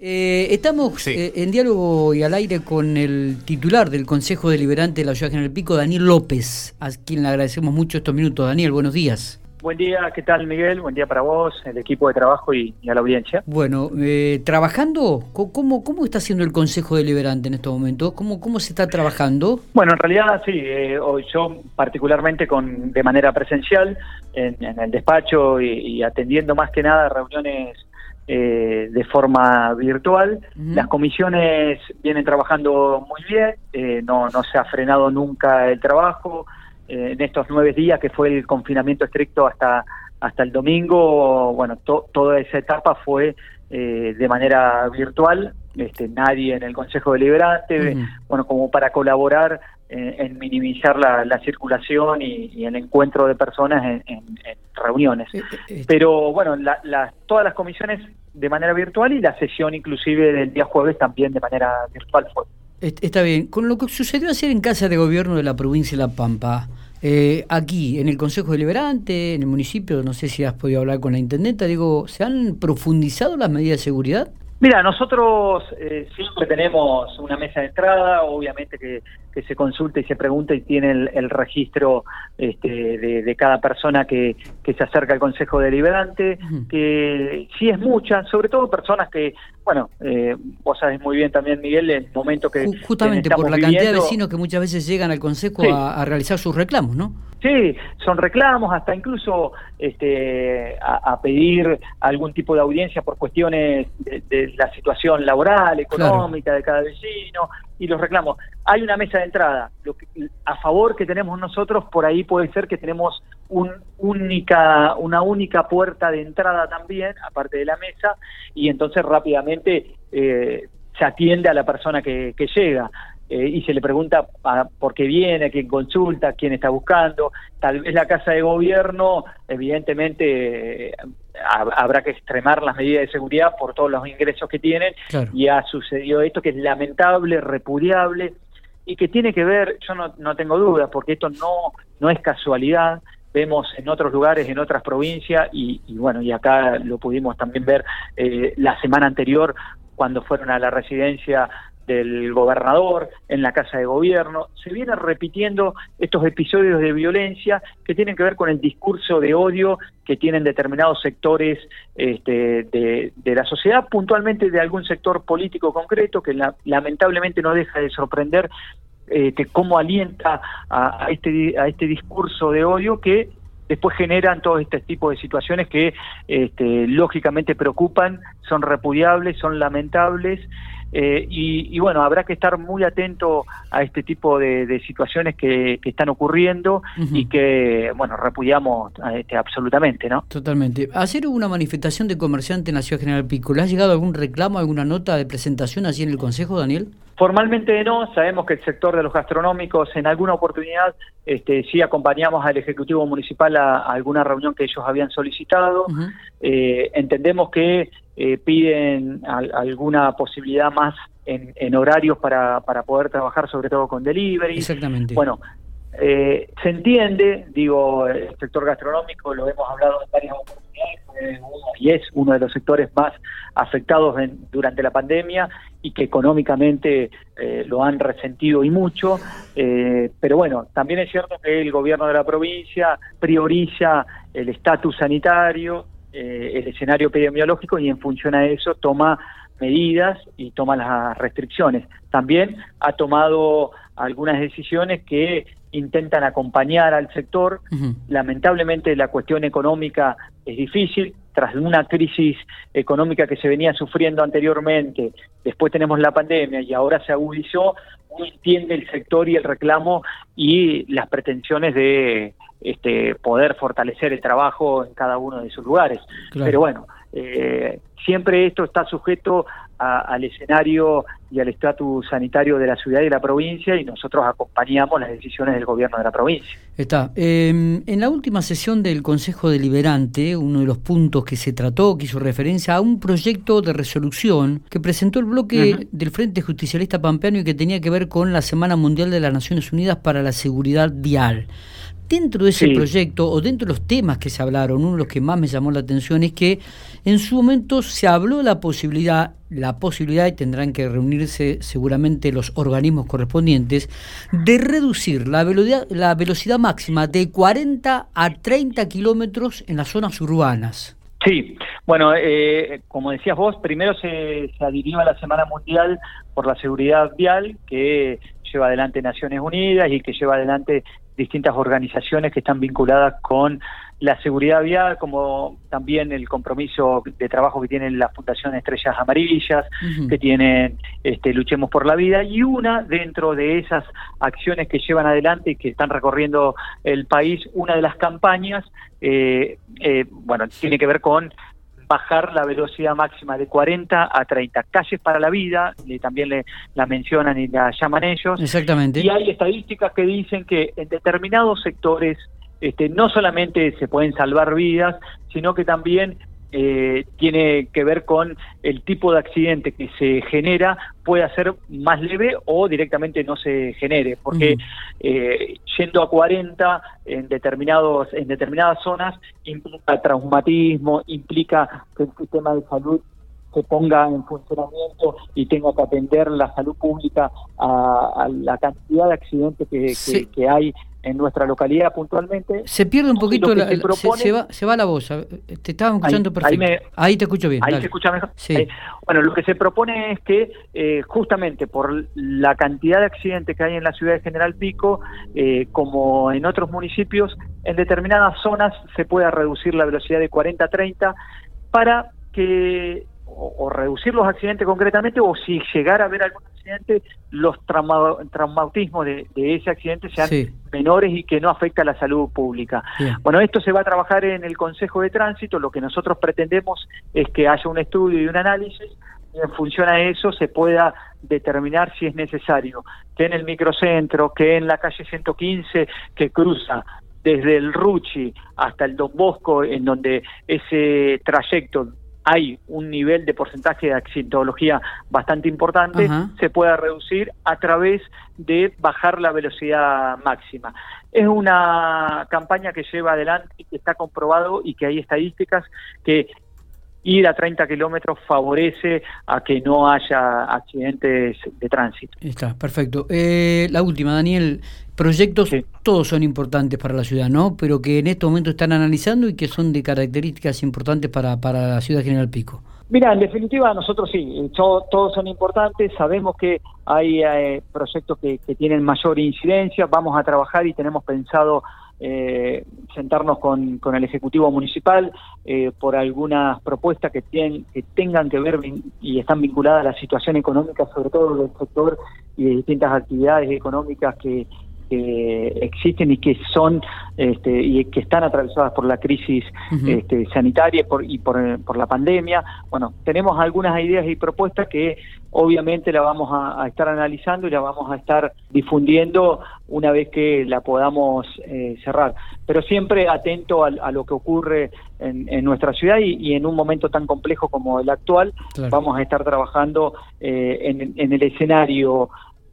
Eh, estamos eh, en diálogo y al aire con el titular del Consejo Deliberante de la Ciudad General Pico, Daniel López, a quien le agradecemos mucho estos minutos. Daniel, buenos días. Buen día, ¿qué tal Miguel? Buen día para vos, el equipo de trabajo y, a la audiencia. Bueno, eh, ¿trabajando? ¿Cómo, ¿Cómo está haciendo el Consejo Deliberante en estos momentos? ¿Cómo, cómo se está trabajando? Bueno, en realidad sí, hoy yo particularmente con de manera presencial en, el despacho y atendiendo más que nada reuniones eh, de forma virtual. Las comisiones vienen trabajando muy bien, eh, no, no se ha frenado nunca el trabajo. Eh, en estos nueve días que fue el confinamiento estricto hasta, hasta el domingo, bueno, toda esa etapa fue de manera virtual, este, nadie en el Consejo Deliberante, bueno, como para colaborar en, minimizar la, circulación y, el encuentro de personas en, reuniones. Pero bueno, todas las comisiones de manera virtual y la sesión inclusive del día jueves también de manera virtual fue. Está bien. Con lo que sucedió ayer en Casa de Gobierno de la provincia de La Pampa, eh, aquí, en el Consejo Deliberante, en el municipio, no sé si has podido hablar con la intendenta, digo, ¿se han profundizado las medidas de seguridad? Mira, nosotros eh, siempre tenemos una mesa de entrada, obviamente que, se consulta y se pregunta y tiene el, registro este, de, cada persona que, se acerca al Consejo Deliberante, que sí es mucha, sobre todo personas que, bueno, eh, vos sabés muy bien también, Miguel, el momento que... Justamente por la cantidad de vecinos que muchas veces llegan al Consejo a realizar sus reclamos, ¿no? Sí, son reclamos, hasta incluso este, a, pedir algún tipo de audiencia por cuestiones de, la situación laboral, económica de cada vecino y los reclamos. Hay una mesa de entrada. Lo que, a favor que tenemos nosotros, por ahí puede ser que tenemos un única, una única puerta de entrada también, aparte de la mesa, y entonces rápidamente eh, se atiende a la persona que, que llega. Eh, y se le pregunta por qué viene, quién consulta, quién está buscando. Tal vez la Casa de Gobierno, evidentemente, eh, habrá que extremar las medidas de seguridad por todos los ingresos que tienen. Y ha sucedido esto que es lamentable, repudiable y que tiene que ver, yo no, no tengo dudas, porque esto no, no es casualidad, vemos en otros lugares, en otras provincias, y, bueno, y acá lo pudimos también ver eh, la semana anterior cuando fueron a la residencia del gobernador, en la Casa de Gobierno. Se vienen repitiendo estos episodios de violencia que tienen que ver con el discurso de odio que tienen determinados sectores este, de, la sociedad, puntualmente de algún sector político concreto, que lamentablemente no deja de sorprender este, cómo alienta a, este, a este discurso de odio que después generan todo este tipo de situaciones que este, lógicamente preocupan, son repudiables, son lamentables eh, y, bueno, habrá que estar muy atento a este tipo de, situaciones que, están ocurriendo y que, bueno, repudiamos este, absolutamente, ¿no? Totalmente. Ayer hubo una manifestación de comerciantes en la Ciudad General Pico. ¿Le ha llegado algún reclamo, alguna nota de presentación así en el Consejo, Daniel? Formalmente no, sabemos que el sector de los gastronómicos en alguna oportunidad este, sí acompañamos al Ejecutivo Municipal a, alguna reunión que ellos habían solicitado. Eh, entendemos que eh, piden alguna posibilidad más en, horarios para, para, poder trabajar sobre todo con delivery. Exactamente. Bueno, eh, se entiende, digo, el sector gastronómico lo hemos hablado en varias oportunidades, y es uno de los sectores más afectados durante la pandemia y que económicamente eh, lo han resentido y mucho, eh, pero bueno, también es cierto que el gobierno de la provincia prioriza el estatus sanitario, el escenario epidemiológico y en función a eso toma medidas y toma las restricciones. También ha tomado algunas decisiones que intentan acompañar al sector. Lamentablemente la cuestión económica es difícil, tras una crisis económica que se venía sufriendo anteriormente, después tenemos la pandemia y ahora se agudizó, uno entiende el sector y el reclamo y las pretensiones de este, poder fortalecer el trabajo en cada uno de sus lugares. Pero bueno, eh, siempre esto está sujeto al escenario y al estatus sanitario de la ciudad y de la provincia y nosotros acompañamos las decisiones del gobierno de la provincia. Está. Em, en la última sesión del Consejo Deliberante, uno de los puntos que se trató, que hizo referencia a un proyecto de resolución que presentó el bloque del Frente Justicialista Pampeano y que tenía que ver con la Semana Mundial de las Naciones Unidas para la Seguridad Vial. Dentro de ese proyecto o dentro de los temas que se hablaron, uno de los que más me llamó la atención es que en su momento se habló de la posibilidad, la posibilidad, y tendrán que reunirse seguramente los organismos correspondientes, de reducir la velocidad, la velocidad máxima de 40 a 30 kilómetros en las zonas urbanas. Sí, bueno, eh, como decías vos, primero se, se adhirió a la Semana Mundial por la Seguridad Vial, que lleva adelante Naciones Unidas y que lleva adelante distintas organizaciones que están vinculadas con la seguridad vial, como también el compromiso de trabajo que tienen la Fundación Estrellas Amarillas, que tienen este, Luchemos por la Vida, y una dentro de esas acciones que llevan adelante y que están recorriendo el país, una de las campañas, eh, eh, bueno, tiene que ver con bajar la velocidad máxima de 40 a 30 calles para la vida, también le, la mencionan y la llaman ellos. Exactamente. Y hay estadísticas que dicen que en determinados sectores este, no solamente se pueden salvar vidas, sino que también eh, tiene que ver con el tipo de accidente que se genera puede ser más leve o directamente no se genere, porque eh, yendo a 40 en determinados en determinadas zonas implica traumatismo, implica que el sistema de salud se ponga en funcionamiento y tenga que atender la salud pública a, la cantidad de accidentes que, hay en nuestra localidad puntualmente. Se pierde un poquito, la, se, va, se va la voz, te estaba escuchando perfecto. Ahí, te escucho bien. Ahí se escucha mejor. bueno, lo que se propone es que eh, justamente por la cantidad de accidentes que hay en la ciudad de General Pico, eh, como en otros municipios, en determinadas zonas se pueda reducir la velocidad de 40 a 30 para que o, reducir los accidentes concretamente o si llegara a haber algún accidente, los traumatismos de, ese accidente sean menores y que no afecta a la salud pública. Bueno, esto se va a trabajar en el Consejo de Tránsito, lo que nosotros pretendemos es que haya un estudio y un análisis. Y en función a eso se pueda determinar si es necesario que en el microcentro, que en la calle 115 que cruza desde el Ruchi hasta el Don Bosco, en donde ese trayecto hay un nivel de porcentaje de accidentología bastante importante, se pueda reducir a través de bajar la velocidad máxima. Es una campaña que lleva adelante y que está comprobado y que hay estadísticas que ir a 30 kilómetros favorece a que no haya accidentes de tránsito. Está, perfecto. Eh, la última, Daniel. Proyectos, todos son importantes para la ciudad, ¿no? Pero que en este momento están analizando y que son de características importantes para, para la ciudad General Pico. Mira, en definitiva nosotros sí, todos son importantes, sabemos que hay eh, proyectos que, tienen mayor incidencia, vamos a trabajar y tenemos pensado eh, sentarnos con, con, el Ejecutivo Municipal eh, por algunas propuestas que, tienen, que tengan que ver y están vinculadas a la situación económica, sobre todo del sector y de distintas actividades económicas que, que existen y que son este, y que están atravesadas por la crisis este, sanitaria por, y por, por, la pandemia. Bueno, tenemos algunas ideas y propuestas que obviamente la vamos a, estar analizando y la vamos a estar difundiendo una vez que la podamos eh, cerrar. Pero siempre atento a, lo que ocurre en, nuestra ciudad y, en un momento tan complejo como el actual, vamos a estar trabajando eh, en, en el escenario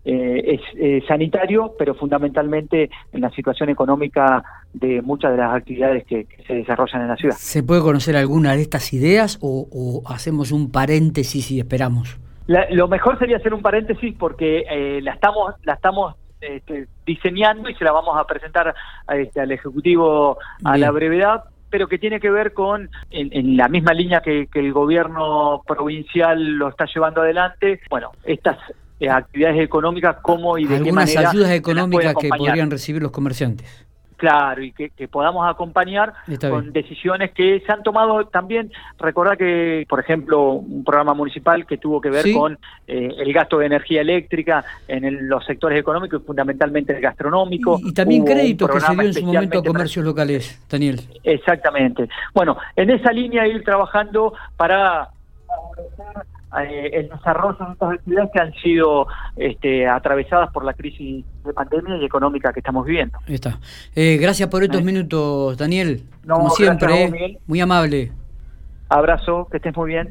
eh, es eh, sanitario, pero fundamentalmente en la situación económica de muchas de las actividades que, se desarrollan en la ciudad. ¿Se puede conocer alguna de estas ideas o, hacemos un paréntesis y esperamos? lo mejor sería hacer un paréntesis porque eh, la estamos, la estamos este, diseñando y se la vamos a presentar este, al Ejecutivo a la brevedad, pero que tiene que ver con, en, la misma línea que, que, el gobierno provincial lo está llevando adelante, bueno, estas eh, actividades económicas, como y de Algunas qué manera ayudas económicas que podrían recibir los comerciantes. Claro, y que, podamos acompañar con decisiones que se han tomado también. Recordar que, por ejemplo, un programa municipal que tuvo que ver con eh, el gasto de energía eléctrica en los sectores económicos y fundamentalmente el gastronómico. Y, también créditos que se dio en su momento a comercios locales, Daniel. Exactamente. Bueno, en esa línea ir trabajando para eh, el desarrollo de estas actividades que han sido este, atravesadas por la crisis de pandemia y económica que estamos viviendo. Está. Eh, gracias por estos minutos, Daniel. Como siempre, muy amable. Abrazo, que estés muy bien.